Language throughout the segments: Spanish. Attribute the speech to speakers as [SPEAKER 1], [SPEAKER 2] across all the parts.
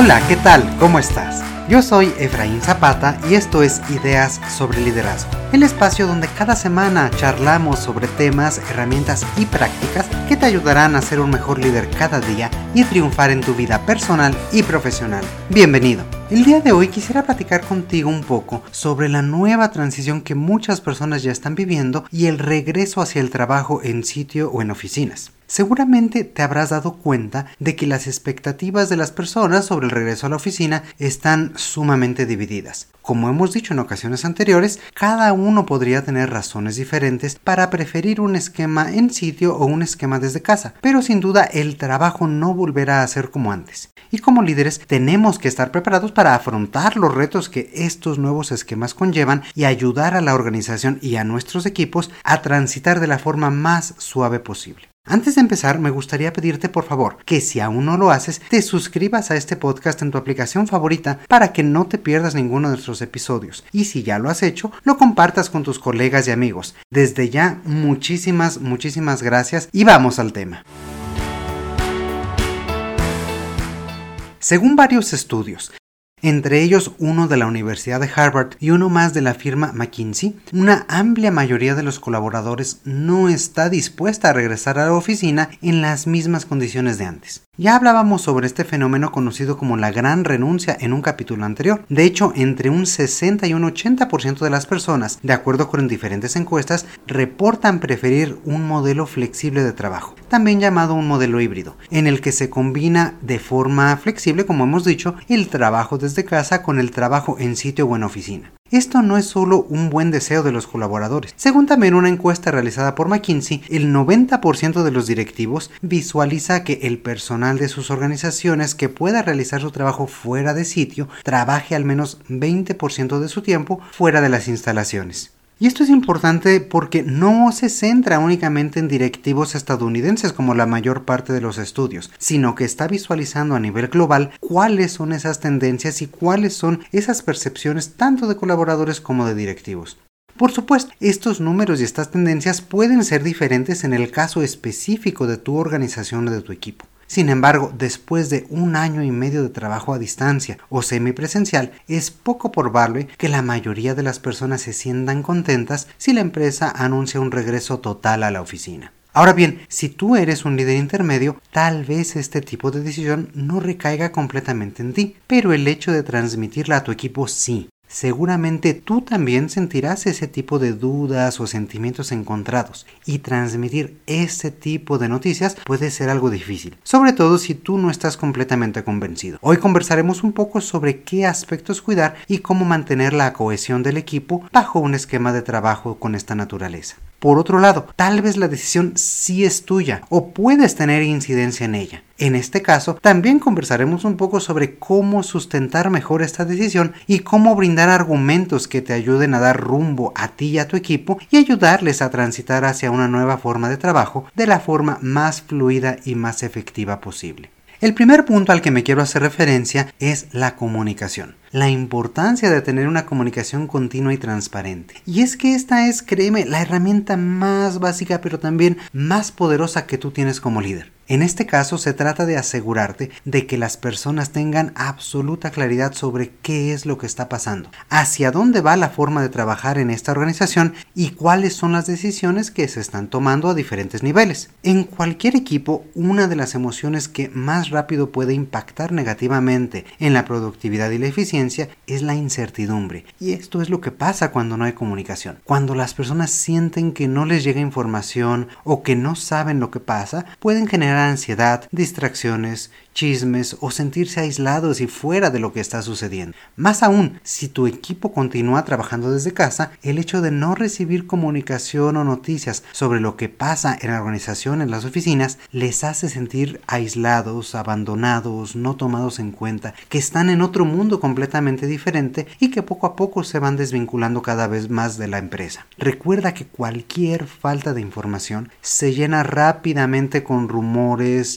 [SPEAKER 1] Hola, ¿qué tal? ¿Cómo estás? Yo soy Efraín Zapata y esto es Ideas sobre Liderazgo, el espacio donde cada semana charlamos sobre temas, herramientas y prácticas que te ayudarán a ser un mejor líder cada día y triunfar en tu vida personal y profesional. Bienvenido. El día de hoy quisiera platicar contigo un poco sobre la nueva transición que muchas personas ya están viviendo y el regreso hacia el trabajo en sitio o en oficinas. Seguramente te habrás dado cuenta de que las expectativas de las personas sobre el regreso a la oficina están sumamente divididas. Como hemos dicho en ocasiones anteriores, cada uno podría tener razones diferentes para preferir un esquema en sitio o un esquema desde casa, pero sin duda el trabajo no volverá a ser como antes. Y como líderes tenemos que estar preparados para afrontar los retos que estos nuevos esquemas conllevan y ayudar a la organización y a nuestros equipos a transitar de la forma más suave posible. Antes de empezar, me gustaría pedirte por favor que si aún no lo haces, te suscribas a este podcast en tu aplicación favorita para que no te pierdas ninguno de nuestros episodios. Y si ya lo has hecho, lo compartas con tus colegas y amigos. Desde ya, muchísimas, muchísimas gracias y vamos al tema. Según varios estudios, entre ellos uno de la Universidad de Harvard y uno más de la firma McKinsey, una amplia mayoría de los colaboradores no está dispuesta a regresar a la oficina en las mismas condiciones de antes. Ya hablábamos sobre este fenómeno conocido como la gran renuncia en un capítulo anterior. De hecho, entre un 60 y un 80% de las personas, de acuerdo con diferentes encuestas, reportan preferir un modelo flexible de trabajo, también llamado un modelo híbrido, en el que se combina de forma flexible, como hemos dicho, el trabajo desde casa con el trabajo en sitio o en oficina. Esto no es solo un buen deseo de los colaboradores. Según también una encuesta realizada por McKinsey, el 90% de los directivos visualiza que el personal de sus organizaciones que pueda realizar su trabajo fuera de sitio trabaje al menos 20% de su tiempo fuera de las instalaciones. Y esto es importante porque no se centra únicamente en directivos estadounidenses como la mayor parte de los estudios, sino que está visualizando a nivel global cuáles son esas tendencias y cuáles son esas percepciones tanto de colaboradores como de directivos. Por supuesto, estos números y estas tendencias pueden ser diferentes en el caso específico de tu organización o de tu equipo. Sin embargo, después de un año y medio de trabajo a distancia o semipresencial, es poco probable que la mayoría de las personas se sientan contentas si la empresa anuncia un regreso total a la oficina. Ahora bien, si tú eres un líder intermedio, tal vez este tipo de decisión no recaiga completamente en ti, pero el hecho de transmitirla a tu equipo sí. Seguramente tú también sentirás ese tipo de dudas o sentimientos encontrados y transmitir ese tipo de noticias puede ser algo difícil, sobre todo si tú no estás completamente convencido. Hoy conversaremos un poco sobre qué aspectos cuidar y cómo mantener la cohesión del equipo bajo un esquema de trabajo con esta naturaleza. Por otro lado, tal vez la decisión sí es tuya o puedes tener incidencia en ella. En este caso, también conversaremos un poco sobre cómo sustentar mejor esta decisión y cómo brindar argumentos que te ayuden a dar rumbo a ti y a tu equipo y ayudarles a transitar hacia una nueva forma de trabajo de la forma más fluida y más efectiva posible. El primer punto al que me quiero hacer referencia es la comunicación la importancia de tener una comunicación continua y transparente. Y es que esta es, créeme, la herramienta más básica pero también más poderosa que tú tienes como líder. En este caso se trata de asegurarte de que las personas tengan absoluta claridad sobre qué es lo que está pasando, hacia dónde va la forma de trabajar en esta organización y cuáles son las decisiones que se están tomando a diferentes niveles. En cualquier equipo, una de las emociones que más rápido puede impactar negativamente en la productividad y la eficiencia es la incertidumbre. Y esto es lo que pasa cuando no hay comunicación. Cuando las personas sienten que no les llega información o que no saben lo que pasa, pueden generar ansiedad, distracciones, chismes o sentirse aislados y fuera de lo que está sucediendo. Más aún, si tu equipo continúa trabajando desde casa, el hecho de no recibir comunicación o noticias sobre lo que pasa en la organización, en las oficinas, les hace sentir aislados, abandonados, no tomados en cuenta, que están en otro mundo completamente diferente y que poco a poco se van desvinculando cada vez más de la empresa. Recuerda que cualquier falta de información se llena rápidamente con rumores,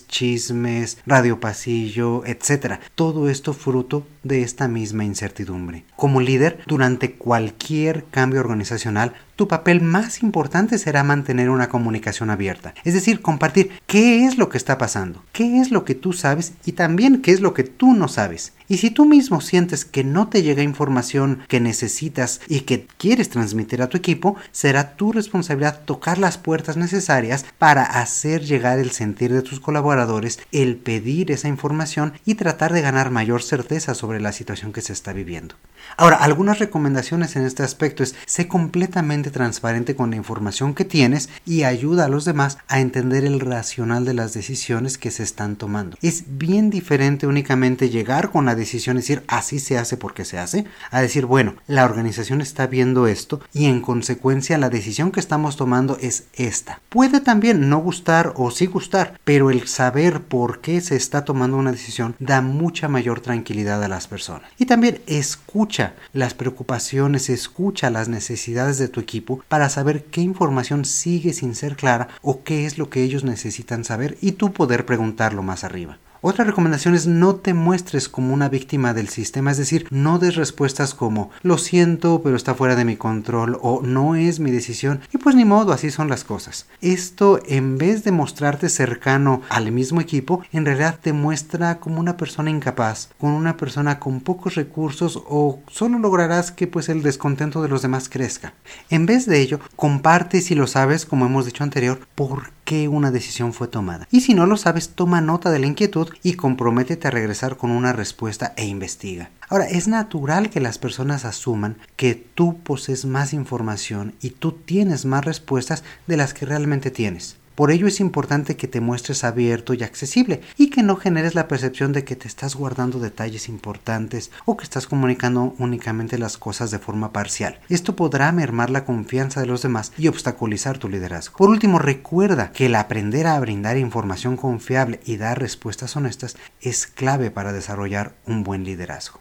[SPEAKER 1] chismes, radiopastillas, etcétera. Todo esto fruto de esta misma incertidumbre. Como líder, durante cualquier cambio organizacional, tu papel más importante será mantener una comunicación abierta, es decir, compartir qué es lo que está pasando, qué es lo que tú sabes y también qué es lo que tú no sabes. Y si tú mismo sientes que no te llega información que necesitas y que quieres transmitir a tu equipo, será tu responsabilidad tocar las puertas necesarias para hacer llegar el sentir de tus colaboradores, el pedir esa información y tratar de ganar mayor certeza sobre la situación que se está viviendo. Ahora, algunas recomendaciones en este aspecto es sé completamente transparente con la información que tienes y ayuda a los demás a entender el racional de las decisiones que se están tomando. Es bien diferente únicamente llegar con la decisión y decir así se hace porque se hace, a decir, bueno, la organización está viendo esto y en consecuencia la decisión que estamos tomando es esta. Puede también no gustar o sí gustar, pero el saber por qué se está tomando una decisión da mucha mayor tranquilidad a las personas. Y también escucha las preocupaciones, escucha las necesidades de tu equipo para saber qué información sigue sin ser clara o qué es lo que ellos necesitan saber y tú poder preguntarlo más arriba. Otra recomendación es no te muestres como una víctima del sistema, es decir, no des respuestas como lo siento, pero está fuera de mi control o no es mi decisión y pues ni modo, así son las cosas. Esto en vez de mostrarte cercano al mismo equipo, en realidad te muestra como una persona incapaz, con una persona con pocos recursos o solo lograrás que pues el descontento de los demás crezca. En vez de ello, comparte si lo sabes, como hemos dicho anterior, por qué una decisión fue tomada. Y si no lo sabes, toma nota de la inquietud y comprométete a regresar con una respuesta e investiga. Ahora, es natural que las personas asuman que tú posees más información y tú tienes más respuestas de las que realmente tienes. Por ello es importante que te muestres abierto y accesible y que no generes la percepción de que te estás guardando detalles importantes o que estás comunicando únicamente las cosas de forma parcial. Esto podrá mermar la confianza de los demás y obstaculizar tu liderazgo. Por último, recuerda que el aprender a brindar información confiable y dar respuestas honestas es clave para desarrollar un buen liderazgo.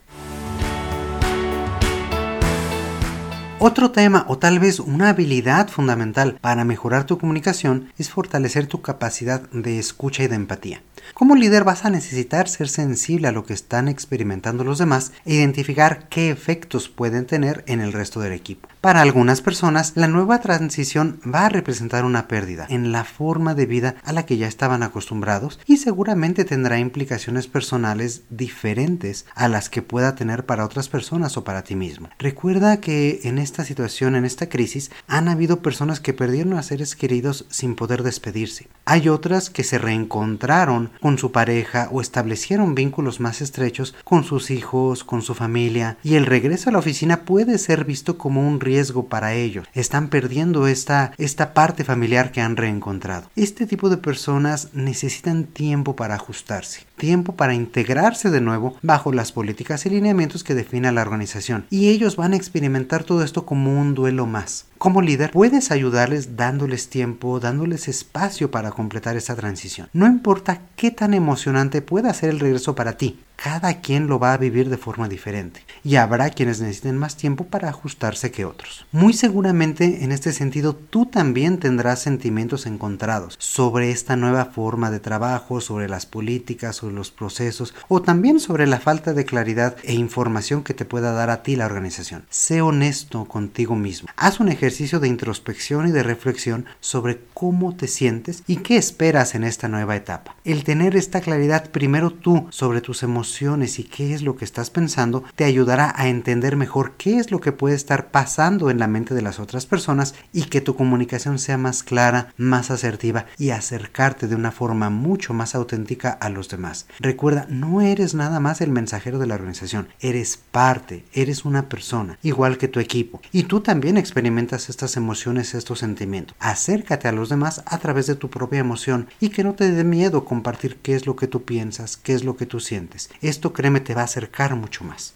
[SPEAKER 1] Otro tema o tal vez una habilidad fundamental para mejorar tu comunicación es fortalecer tu capacidad de escucha y de empatía. Como líder vas a necesitar ser sensible a lo que están experimentando los demás e identificar qué efectos pueden tener en el resto del equipo. Para algunas personas, la nueva transición va a representar una pérdida en la forma de vida a la que ya estaban acostumbrados y seguramente tendrá implicaciones personales diferentes a las que pueda tener para otras personas o para ti mismo. Recuerda que en esta situación, en esta crisis, han habido personas que perdieron a seres queridos sin poder despedirse. Hay otras que se reencontraron con su pareja o establecieron vínculos más estrechos con sus hijos, con su familia, y el regreso a la oficina puede ser visto como un riesgo para ellos. Están perdiendo esta, esta parte familiar que han reencontrado. Este tipo de personas necesitan tiempo para ajustarse, tiempo para integrarse de nuevo bajo las políticas y lineamientos que define la organización. Y ellos van a experimentar todo esto como un duelo más. Como líder, puedes ayudarles dándoles tiempo, dándoles espacio para completar esa transición. No importa qué tan emocionante pueda ser el regreso para ti, cada quien lo va a vivir de forma diferente y habrá quienes necesiten más tiempo para ajustarse que otros. Muy seguramente en este sentido tú también tendrás sentimientos encontrados sobre esta nueva forma de trabajo, sobre las políticas, sobre los procesos o también sobre la falta de claridad e información que te pueda dar a ti la organización. Sé honesto contigo mismo. Haz un ejercicio de introspección y de reflexión sobre cómo te sientes y qué esperas en esta nueva etapa. El tener esta claridad primero tú sobre tus emociones y qué es lo que estás pensando te ayudará a entender mejor qué es lo que puede estar pasando en la mente de las otras personas y que tu comunicación sea más clara, más asertiva y acercarte de una forma mucho más auténtica a los demás. Recuerda, no eres nada más el mensajero de la organización, eres parte, eres una persona, igual que tu equipo, y tú también experimentas estas emociones, estos sentimientos. Acércate a los demás a través de tu propia emoción y que no te dé miedo compartir qué es lo que tú piensas, qué es lo que tú sientes. Esto créeme te va a acercar mucho más.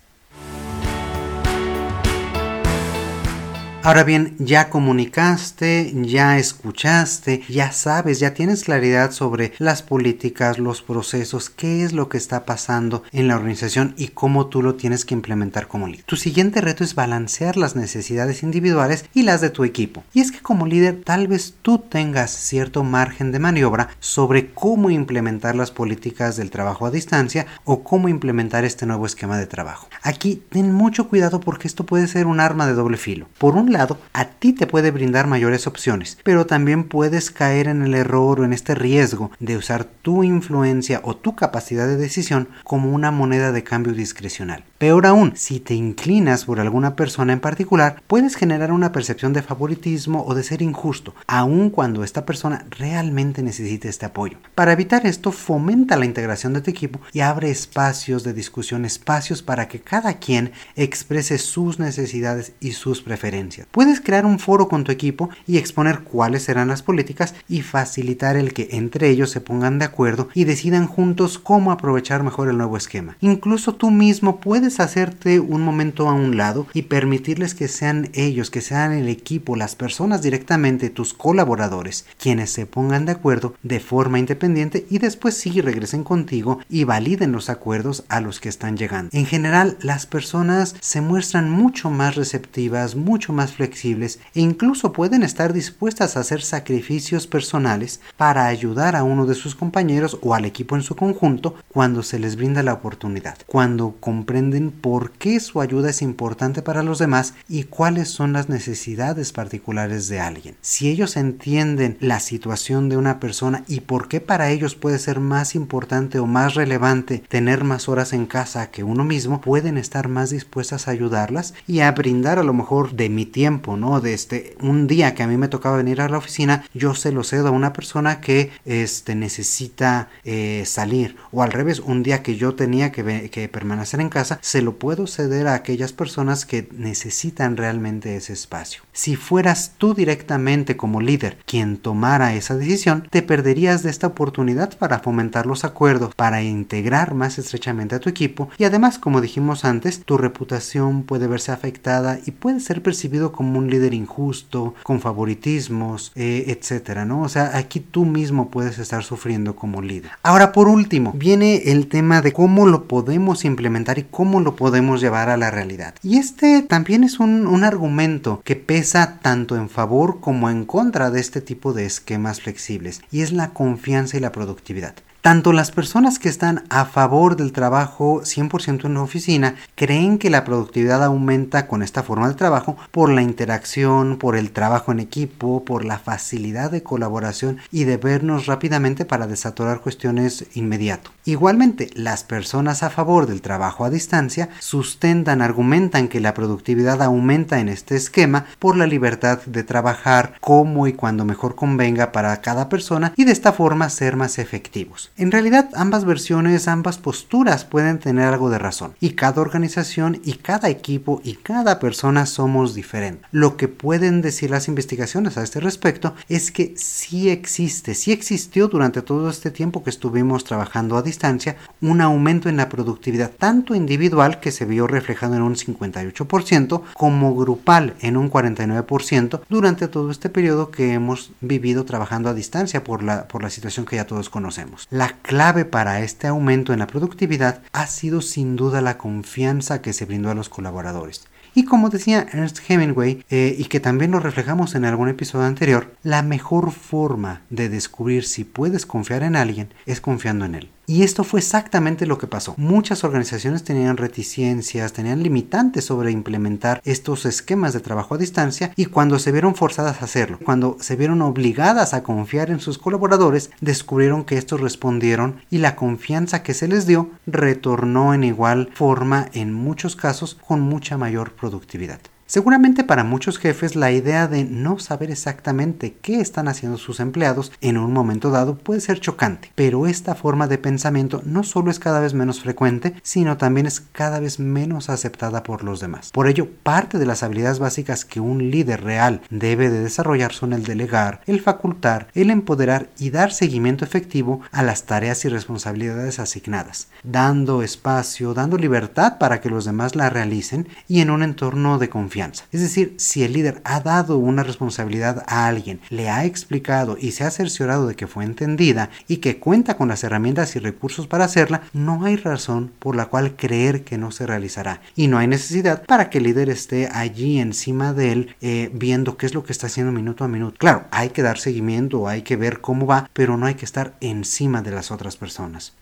[SPEAKER 1] Ahora bien, ya comunicaste, ya escuchaste, ya sabes, ya tienes claridad sobre las políticas, los procesos, qué es lo que está pasando en la organización y cómo tú lo tienes que implementar como líder. Tu siguiente reto es balancear las necesidades individuales y las de tu equipo. Y es que como líder tal vez tú tengas cierto margen de maniobra sobre cómo implementar las políticas del trabajo a distancia o cómo implementar este nuevo esquema de trabajo. Aquí ten mucho cuidado porque esto puede ser un arma de doble filo. Por un lado, a ti te puede brindar mayores opciones, pero también puedes caer en el error o en este riesgo de usar tu influencia o tu capacidad de decisión como una moneda de cambio discrecional. Peor aún, si te inclinas por alguna persona en particular, puedes generar una percepción de favoritismo o de ser injusto, aun cuando esta persona realmente necesite este apoyo. Para evitar esto, fomenta la integración de tu equipo y abre espacios de discusión, espacios para que cada quien exprese sus necesidades y sus preferencias. Puedes crear un foro con tu equipo y exponer cuáles serán las políticas y facilitar el que entre ellos se pongan de acuerdo y decidan juntos cómo aprovechar mejor el nuevo esquema. Incluso tú mismo puedes hacerte un momento a un lado y permitirles que sean ellos, que sean el equipo, las personas directamente, tus colaboradores, quienes se pongan de acuerdo de forma independiente y después sí regresen contigo y validen los acuerdos a los que están llegando. En general, las personas se muestran mucho más receptivas, mucho más flexibles e incluso pueden estar dispuestas a hacer sacrificios personales para ayudar a uno de sus compañeros o al equipo en su conjunto cuando se les brinda la oportunidad, cuando comprenden por qué su ayuda es importante para los demás y cuáles son las necesidades particulares de alguien. Si ellos entienden la situación de una persona y por qué para ellos puede ser más importante o más relevante tener más horas en casa que uno mismo, pueden estar más dispuestas a ayudarlas y a brindar a lo mejor de tiempo, ¿no? De este un día que a mí me tocaba venir a la oficina, yo se lo cedo a una persona que este necesita eh, salir o al revés, un día que yo tenía que, que permanecer en casa, se lo puedo ceder a aquellas personas que necesitan realmente ese espacio. Si fueras tú directamente como líder quien tomara esa decisión, te perderías de esta oportunidad para fomentar los acuerdos, para integrar más estrechamente a tu equipo y además, como dijimos antes, tu reputación puede verse afectada y puede ser percibido como un líder injusto, con favoritismos, eh, etcétera, ¿no? O sea, aquí tú mismo puedes estar sufriendo como líder. Ahora, por último, viene el tema de cómo lo podemos implementar y cómo lo podemos llevar a la realidad. Y este también es un, un argumento que pesa tanto en favor como en contra de este tipo de esquemas flexibles, y es la confianza y la productividad. Tanto las personas que están a favor del trabajo 100% en oficina creen que la productividad aumenta con esta forma de trabajo por la interacción, por el trabajo en equipo, por la facilidad de colaboración y de vernos rápidamente para desatorar cuestiones inmediato. Igualmente, las personas a favor del trabajo a distancia sustentan, argumentan que la productividad aumenta en este esquema por la libertad de trabajar como y cuando mejor convenga para cada persona y de esta forma ser más efectivos. En realidad ambas versiones, ambas posturas pueden tener algo de razón y cada organización y cada equipo y cada persona somos diferentes. Lo que pueden decir las investigaciones a este respecto es que sí existe, sí existió durante todo este tiempo que estuvimos trabajando a distancia un aumento en la productividad tanto individual que se vio reflejado en un 58% como grupal en un 49% durante todo este periodo que hemos vivido trabajando a distancia por la, por la situación que ya todos conocemos. Clave para este aumento en la productividad ha sido sin duda la confianza que se brindó a los colaboradores. Y como decía Ernst Hemingway, eh, y que también lo reflejamos en algún episodio anterior, la mejor forma de descubrir si puedes confiar en alguien es confiando en él. Y esto fue exactamente lo que pasó. Muchas organizaciones tenían reticencias, tenían limitantes sobre implementar estos esquemas de trabajo a distancia y cuando se vieron forzadas a hacerlo, cuando se vieron obligadas a confiar en sus colaboradores, descubrieron que estos respondieron y la confianza que se les dio retornó en igual forma en muchos casos con mucha mayor productividad. Seguramente para muchos jefes la idea de no saber exactamente qué están haciendo sus empleados en un momento dado puede ser chocante, pero esta forma de pensamiento no solo es cada vez menos frecuente, sino también es cada vez menos aceptada por los demás. Por ello, parte de las habilidades básicas que un líder real debe de desarrollar son el delegar, el facultar, el empoderar y dar seguimiento efectivo a las tareas y responsabilidades asignadas, dando espacio, dando libertad para que los demás la realicen y en un entorno de confianza Es decir, si el líder ha dado una responsabilidad a alguien, le ha explicado y se ha cerciorado de que fue entendida y que cuenta con las herramientas y recursos para hacerla, no hay razón por la cual creer que no se realizará. Y no hay necesidad para que el líder esté allí encima de él eh, viendo qué es lo que está haciendo minuto a minuto. Claro, hay que dar seguimiento, hay que ver cómo va, pero no hay que estar encima de las otras personas.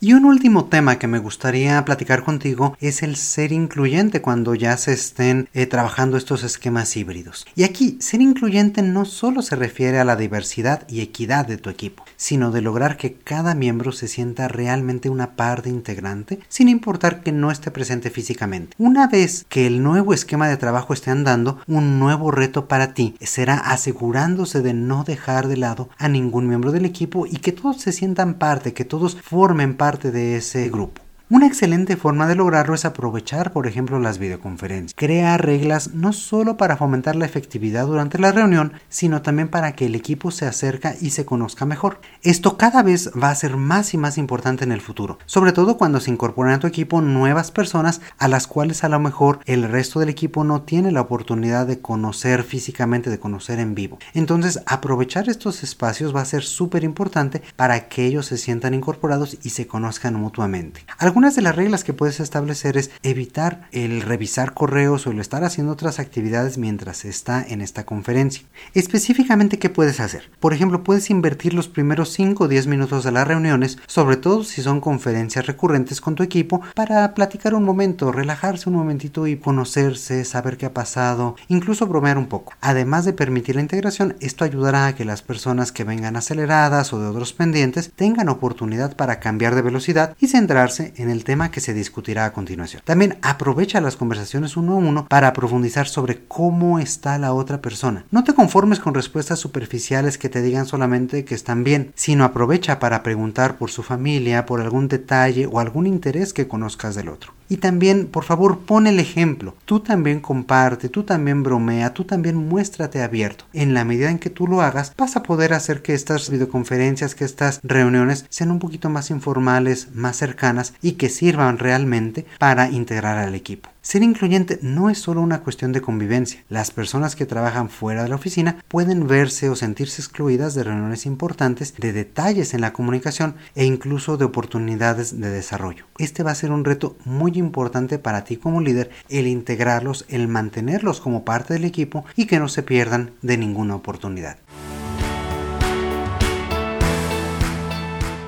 [SPEAKER 1] Y un último tema que me gustaría platicar contigo es el ser incluyente cuando ya se estén eh, trabajando estos esquemas híbridos. Y aquí, ser incluyente no solo se refiere a la diversidad y equidad de tu equipo, sino de lograr que cada miembro se sienta realmente una parte integrante, sin importar que no esté presente físicamente. Una vez que el nuevo esquema de trabajo esté andando, un nuevo reto para ti será asegurándose de no dejar de lado a ningún miembro del equipo y que todos se sientan parte, que todos formen parte parte de ese grupo. Una excelente forma de lograrlo es aprovechar, por ejemplo, las videoconferencias. Crea reglas no solo para fomentar la efectividad durante la reunión, sino también para que el equipo se acerque y se conozca mejor. Esto cada vez va a ser más y más importante en el futuro, sobre todo cuando se incorporan a tu equipo nuevas personas a las cuales a lo mejor el resto del equipo no tiene la oportunidad de conocer físicamente, de conocer en vivo. Entonces, aprovechar estos espacios va a ser súper importante para que ellos se sientan incorporados y se conozcan mutuamente. Algunas de las reglas que puedes establecer es evitar el revisar correos o el estar haciendo otras actividades mientras está en esta conferencia. Específicamente, ¿qué puedes hacer? Por ejemplo, puedes invertir los primeros 5 o 10 minutos de las reuniones, sobre todo si son conferencias recurrentes con tu equipo, para platicar un momento, relajarse un momentito y conocerse, saber qué ha pasado, incluso bromear un poco. Además de permitir la integración, esto ayudará a que las personas que vengan aceleradas o de otros pendientes tengan oportunidad para cambiar de velocidad y centrarse en el tema que se discutirá a continuación. También aprovecha las conversaciones uno a uno para profundizar sobre cómo está la otra persona. No te conformes con respuestas superficiales que te digan solamente que están bien, sino aprovecha para preguntar por su familia, por algún detalle o algún interés que conozcas del otro. Y también, por favor, pon el ejemplo. Tú también comparte, tú también bromea, tú también muéstrate abierto. En la medida en que tú lo hagas, vas a poder hacer que estas videoconferencias, que estas reuniones sean un poquito más informales, más cercanas y que sirvan realmente para integrar al equipo. Ser incluyente no es solo una cuestión de convivencia. Las personas que trabajan fuera de la oficina pueden verse o sentirse excluidas de reuniones importantes, de detalles en la comunicación e incluso de oportunidades de desarrollo. Este va a ser un reto muy importante para ti como líder el integrarlos, el mantenerlos como parte del equipo y que no se pierdan de ninguna oportunidad.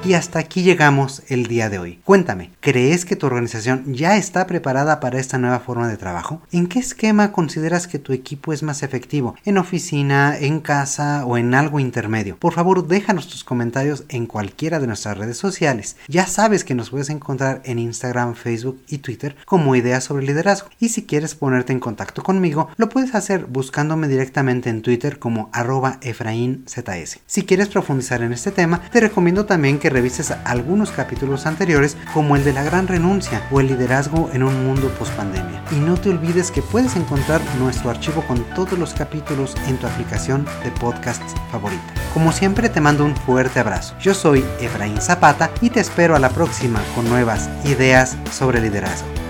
[SPEAKER 1] Y hasta aquí llegamos el día de hoy. Cuéntame, ¿crees que tu organización ya está preparada para esta nueva forma de trabajo? ¿En qué esquema consideras que tu equipo es más efectivo? ¿En oficina, en casa o en algo intermedio? Por favor, déjanos tus comentarios en cualquiera de nuestras redes sociales. Ya sabes que nos puedes encontrar en Instagram, Facebook y Twitter como Ideas sobre Liderazgo. Y si quieres ponerte en contacto conmigo, lo puedes hacer buscándome directamente en Twitter como arroba EfraínZS. Si quieres profundizar en este tema, te recomiendo también revises algunos capítulos anteriores como el de la gran renuncia o el liderazgo en un mundo post-pandemia. Y no te olvides que puedes encontrar nuestro archivo con todos los capítulos en tu aplicación de podcasts favorita. Como siempre te mando un fuerte abrazo. Yo soy Efraín Zapata y te espero a la próxima con nuevas ideas sobre liderazgo.